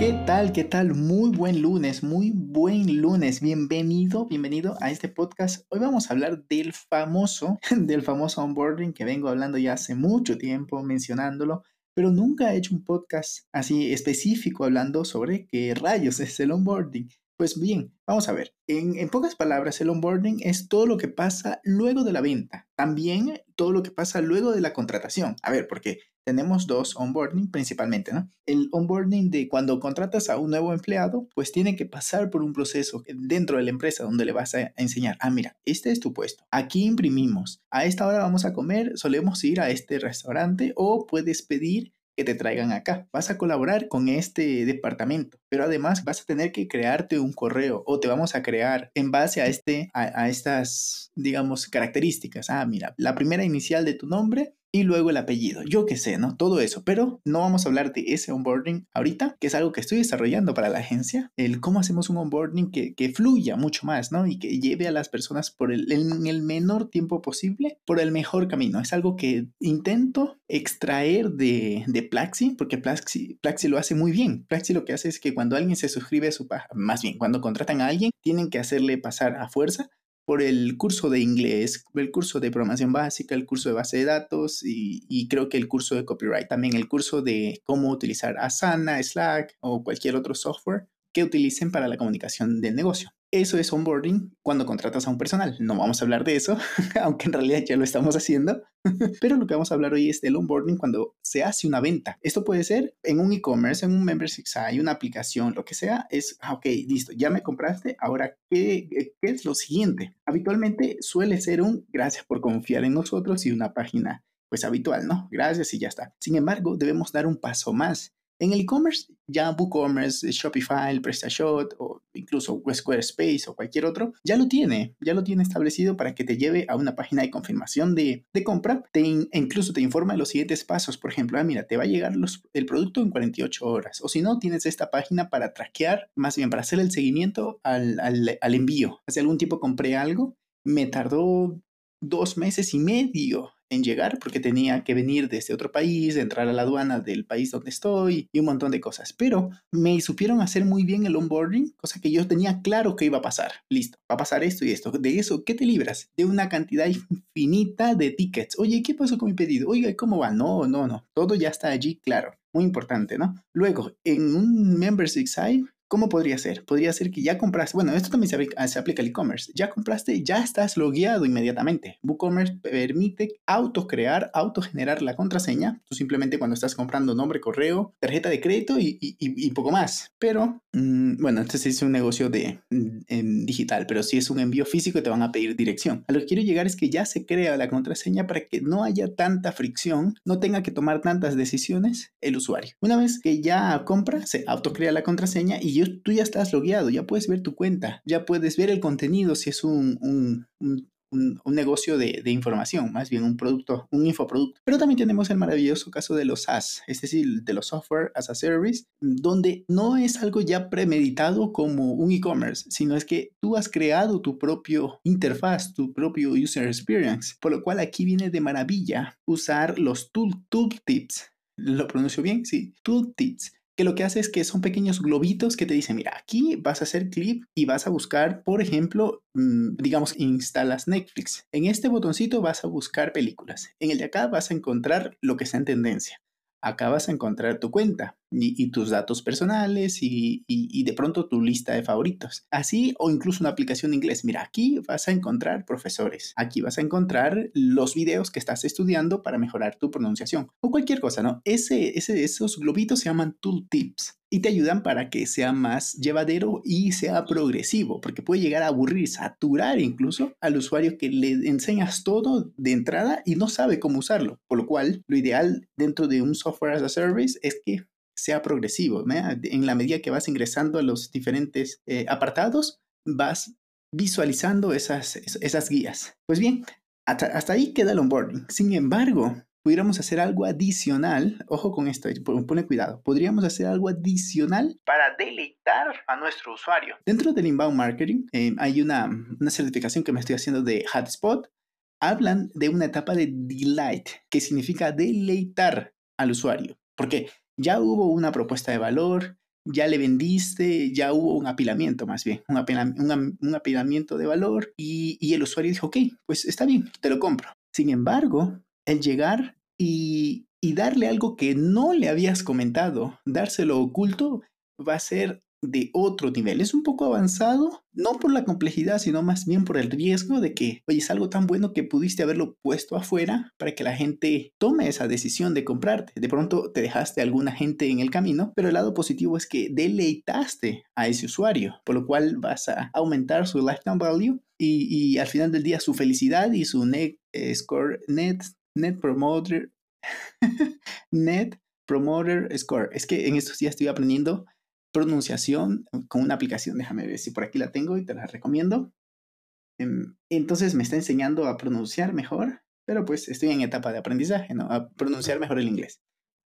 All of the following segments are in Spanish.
¿Qué tal? ¿Qué tal? Muy buen lunes, muy buen lunes. Bienvenido, bienvenido a este podcast. Hoy vamos a hablar del famoso, del famoso onboarding que vengo hablando ya hace mucho tiempo, mencionándolo, pero nunca he hecho un podcast así específico hablando sobre qué rayos es el onboarding. Pues bien, vamos a ver. En, pocas palabras, el onboarding es todo lo que pasa luego de la venta. También todo lo que pasa luego de la contratación. A ver, porque tenemos dos onboarding principalmente, ¿no? El onboarding de cuando contratas a un nuevo empleado, pues tiene que pasar por un proceso dentro de la empresa donde le vas a enseñar, ah, mira, este es tu puesto, aquí imprimimos, a esta hora vamos a comer, solemos ir a este restaurante o puedes pedir que te traigan acá. Vas a colaborar con este departamento, pero además vas a tener que crearte un correo o te vamos a crear en base a, este, a, estas, digamos, características. Ah, mira, la primera inicial de tu nombre y luego el apellido. Yo qué sé, ¿no? Todo eso. Pero no vamos a hablar de ese onboarding ahorita, que es algo que estoy desarrollando para la agencia. El cómo hacemos un onboarding que, que fluya mucho más, ¿no? Y que lleve a las personas por el, en el menor tiempo posible por el mejor camino. Es algo que intento extraer de, de Plaxi, porque Plaxi, Plaxi lo hace muy bien. Plaxi lo que hace es que cuando alguien se suscribe a su página, más bien, cuando contratan a alguien, tienen que hacerle pasar a fuerza por el curso de inglés, el curso de programación básica, el curso de base de datos y, creo que el curso de copyright. También el curso de cómo utilizar Asana, Slack o cualquier otro software que utilicen para la comunicación del negocio. Eso es onboarding cuando contratas a un personal. No vamos a hablar de eso, aunque en realidad ya lo estamos haciendo. Pero lo que vamos a hablar hoy es del onboarding cuando se hace una venta. Esto puede ser en un e-commerce, en un membership site, una aplicación, lo que sea. Es, ah, ok, listo, ya me compraste. Ahora, ¿qué, ¿qué es lo siguiente? Habitualmente suele ser un gracias por confiar en nosotros y una página pues habitual, ¿no? Gracias y ya está. Sin embargo, debemos dar un paso más en el e-commerce, ya WooCommerce, Shopify, PrestaShop o incluso Squarespace o cualquier otro, ya lo tiene, ya lo tiene establecido para que te lleve a una página de confirmación de, compra. Te incluso te informa de los siguientes pasos. Por ejemplo, ah, mira, te va a llegar el producto en 48 horas. O si no, tienes esta página para traquear, más bien para hacer el seguimiento al, al envío. Hace algún tiempo compré algo, me tardó dos meses y medio en llegar porque tenía que venir desde otro país, entrar a la aduana del país donde estoy y un montón de cosas. Pero me supieron hacer muy bien el onboarding, cosa que yo tenía claro que iba a pasar. Listo, va a pasar esto y esto. De eso, ¿qué te libras? De una cantidad infinita de tickets. Oye, ¿qué pasó con mi pedido? Oiga, ¿cómo va? No, no, no. Todo ya está allí claro. Muy importante, ¿no? Luego, en un membership site ¿Cómo podría ser? Podría ser que ya compraste, bueno, esto también se aplica, se aplica al e-commerce, ya compraste, ya estás logueado inmediatamente. WooCommerce permite autocrear, autogenerar la contraseña, tú simplemente cuando estás comprando nombre, correo, tarjeta de crédito y, poco más. Pero, mm, bueno, este es un negocio de, mm, digital, pero si es un envío físico te van a pedir dirección. A lo que quiero llegar es que ya se crea la contraseña para que no haya tanta fricción, no tenga que tomar tantas decisiones el usuario. Una vez que ya compra, se autocrea la contraseña y tú ya estás logueado, ya puedes ver tu cuenta, ya puedes ver el contenido si es un, un, un, negocio de, de, información, más bien un producto, un infoproducto. Pero también tenemos el maravilloso caso de los SaaS, es decir, de los software as a service, donde no es algo ya premeditado como un e-commerce, sino es que tú has creado tu propio interfaz, tu propio user experience, por lo cual aquí viene de maravilla usar los tool, tooltips. ¿Lo pronuncio bien? Sí, tooltips que lo que hace es que son pequeños globitos que te dicen, mira, aquí vas a hacer clip y vas a buscar, por ejemplo, mm, digamos, instalas Netflix. En este botoncito vas a buscar películas. En el de acá vas a encontrar lo que está en tendencia acá vas a encontrar tu cuenta y, tus datos personales y, de pronto tu lista de favoritos. Así o incluso una aplicación de inglés. Mira, aquí vas a encontrar profesores. Aquí vas a encontrar los videos que estás estudiando para mejorar tu pronunciación o cualquier cosa, ¿no? Ese, ese, esos globitos se llaman tooltips y te ayudan para que sea más llevadero y sea progresivo, porque puede llegar a aburrir, saturar incluso al usuario que le enseñas todo de entrada y no sabe cómo usarlo. Por lo cual, lo ideal dentro de un software as a service es que sea progresivo. En la medida que vas ingresando a los diferentes eh, apartados, vas visualizando esas, esas guías. Pues bien, hasta, hasta ahí queda el onboarding. Sin embargo, pudiéramos hacer algo adicional, ojo con esto, pone cuidado, podríamos hacer algo adicional para deleitar a nuestro usuario. Dentro del inbound marketing eh, hay una, una certificación que me estoy haciendo de Hotspot. Hablan de una etapa de delight, que significa deleitar al usuario, porque ya hubo una propuesta de valor, ya le vendiste, ya hubo un apilamiento más bien, un, apilamiento de valor y, el usuario dijo, ok, pues está bien, te lo compro. Sin embargo, el llegar y, y darle algo que no le habías comentado, dárselo oculto, va a ser de otro nivel. Es un poco avanzado, no por la complejidad, sino más bien por el riesgo de que, oye, es algo tan bueno que pudiste haberlo puesto afuera para que la gente tome esa decisión de comprarte. De pronto te dejaste a alguna gente en el camino, pero el lado positivo es que deleitaste a ese usuario, por lo cual vas a aumentar su lifetime value y, al final del día su felicidad y su net eh, score, net, net promoter, net promoter score. Es que en estos días estoy aprendiendo pronunciación con una aplicación. Déjame ver si por aquí la tengo y te la recomiendo. Em, entonces me está enseñando a pronunciar mejor, pero pues estoy en etapa de aprendizaje, ¿no? A pronunciar mejor el inglés.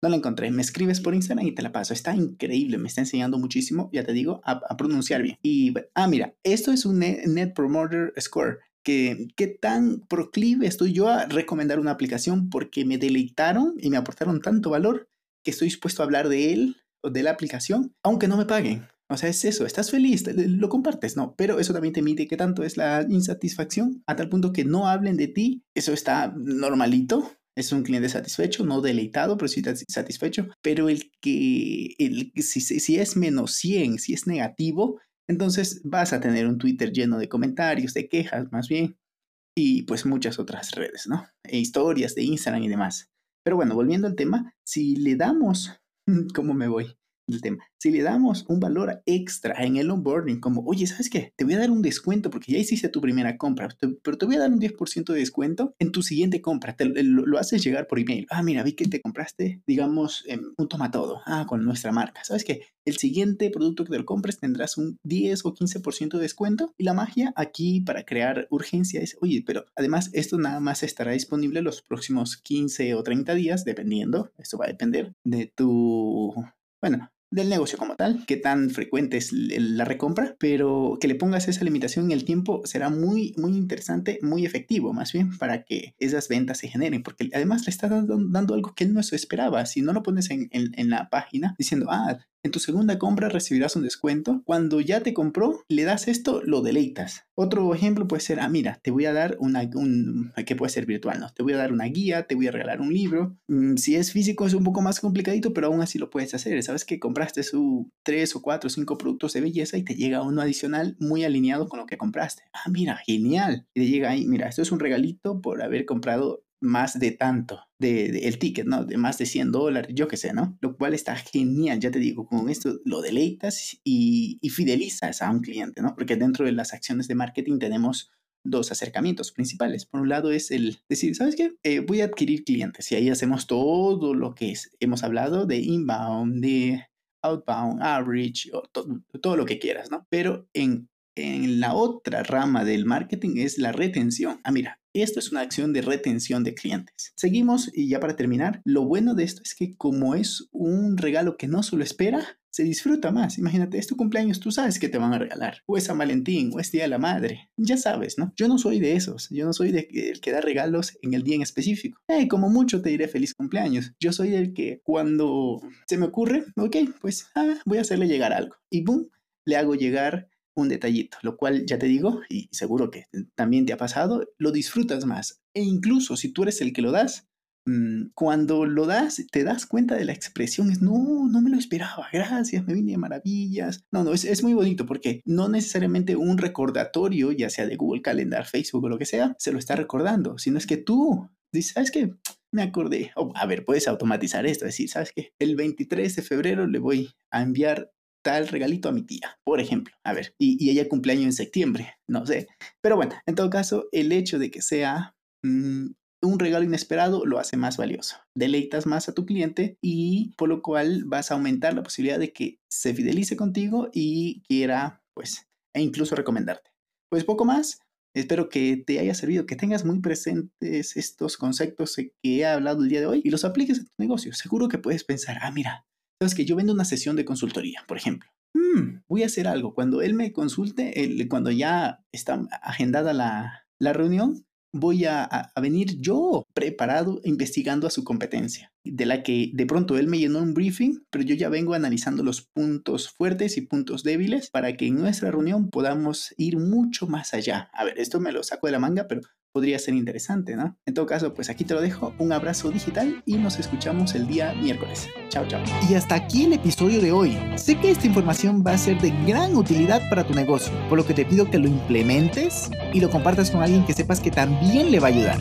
No la encontré. Me escribes por Instagram y te la paso. Está increíble. Me está enseñando muchísimo, ya te digo, a, pronunciar bien. Y, ah, mira, esto es un Net, Promoter Score. Que, ¿Qué tan proclive estoy yo a recomendar una aplicación porque me deleitaron y me aportaron tanto valor que estoy dispuesto a hablar de él de la aplicación, aunque no me paguen. O sea, es eso, estás feliz, lo compartes, ¿no? Pero eso también te mide qué tanto es la insatisfacción, a tal punto que no hablen de ti, eso está normalito, es un cliente satisfecho, no deleitado, pero sí satisfecho. Pero el que, el, si, si es menos 100, si es negativo, entonces vas a tener un Twitter lleno de comentarios, de quejas más bien, y pues muchas otras redes, ¿no? E historias de Instagram y demás. Pero bueno, volviendo al tema, si le damos ¿Cómo me voy? Del tema. Si le damos un valor extra en el onboarding, como, oye, ¿sabes qué? Te voy a dar un descuento porque ya hiciste tu primera compra, pero te voy a dar un 10% de descuento en tu siguiente compra. Te, lo, haces llegar por email. Ah, mira, vi que te compraste, digamos, un tomatodo. Ah, con nuestra marca. ¿Sabes qué? El siguiente producto que te lo compres tendrás un 10 o 15% de descuento. Y la magia aquí para crear urgencia es, oye, pero además esto nada más estará disponible los próximos 15 o 30 días, dependiendo. Esto va a depender de tu bueno, del negocio como tal, qué tan frecuente es la recompra, pero que le pongas esa limitación en el tiempo será muy, muy interesante, muy efectivo más bien para que esas ventas se generen, porque además le estás dando, algo que él no esperaba. Si no lo pones en, en la página diciendo, ah, en tu segunda compra recibirás un descuento. Cuando ya te compró, le das esto, lo deleitas. Otro ejemplo puede ser, ah, mira, te voy a dar una, un, que puede ser virtual, ¿no? Te voy a dar una guía, te voy a regalar un libro. Mm, si es físico es un poco más complicadito, pero aún así lo puedes hacer. Sabes que compraste su tres o cuatro o cinco productos de belleza y te llega uno adicional muy alineado con lo que compraste. Ah, mira, genial. Y te llega ahí, mira, esto es un regalito por haber comprado más de tanto, de, el ticket, ¿no? De más de 100 dólares, yo qué sé, ¿no? Lo cual está genial, ya te digo, con esto lo deleitas y, y fidelizas a un cliente, ¿no? Porque dentro de las acciones de marketing tenemos dos acercamientos principales. Por un lado es el decir, ¿sabes qué? Eh, voy a adquirir clientes y ahí hacemos todo lo que es, hemos hablado de inbound, de outbound, average, todo, todo lo que quieras, ¿no? Pero en en la otra rama del marketing es la retención. Ah, mira, esto es una acción de retención de clientes. Seguimos y ya para terminar, lo bueno de esto es que como es un regalo que no solo espera, se disfruta más. Imagínate, es tu cumpleaños, tú sabes que te van a regalar. O es San Valentín, o es Día de la Madre. Ya sabes, ¿no? Yo no soy de esos. Yo no soy de el que da regalos en el día en específico. Eh, como mucho te diré feliz cumpleaños. Yo soy el que cuando se me ocurre, ok, pues ah, voy a hacerle llegar algo. Y boom, le hago llegar un detallito, lo cual ya te digo, y seguro que también te ha pasado, lo disfrutas más. E incluso si tú eres el que lo das, mm, cuando lo das, te das cuenta de la expresión, es, no, no me lo esperaba, gracias, me vine de maravillas. No, no, es, muy bonito porque no necesariamente un recordatorio, ya sea de Google Calendar, Facebook o lo que sea, se lo está recordando, sino es que tú dices, ¿sabes qué? Me acordé. a ver, puedes automatizar esto, decir, ¿sabes qué? El 23 de febrero le voy a enviar tal regalito a mi tía, por ejemplo. A ver, y, ella cumpleaños en septiembre, no sé. Pero bueno, en todo caso, el hecho de que sea mm, un regalo inesperado lo hace más valioso. Deleitas más a tu cliente y por lo cual vas a aumentar la posibilidad de que se fidelice contigo y quiera, pues, e incluso recomendarte. Pues poco más. Espero que te haya servido, que tengas muy presentes estos conceptos que he hablado el día de hoy y los apliques en tu negocio. Seguro que puedes pensar, ah, mira, sabes que yo vendo una sesión de consultoría, por ejemplo. Hmm, voy a hacer algo. Cuando él me consulte, cuando ya está agendada la, la reunión, voy a, venir yo preparado investigando a su competencia, de la que de pronto él me llenó un briefing, pero yo ya vengo analizando los puntos fuertes y puntos débiles para que en nuestra reunión podamos ir mucho más allá. A ver, esto me lo saco de la manga, pero podría ser interesante, ¿no? En todo caso, pues aquí te lo dejo, un abrazo digital y nos escuchamos el día miércoles. Chao, chao. Y hasta aquí el episodio de hoy. Sé que esta información va a ser de gran utilidad para tu negocio, por lo que te pido que lo implementes y lo compartas con alguien que sepas que también le va a ayudar.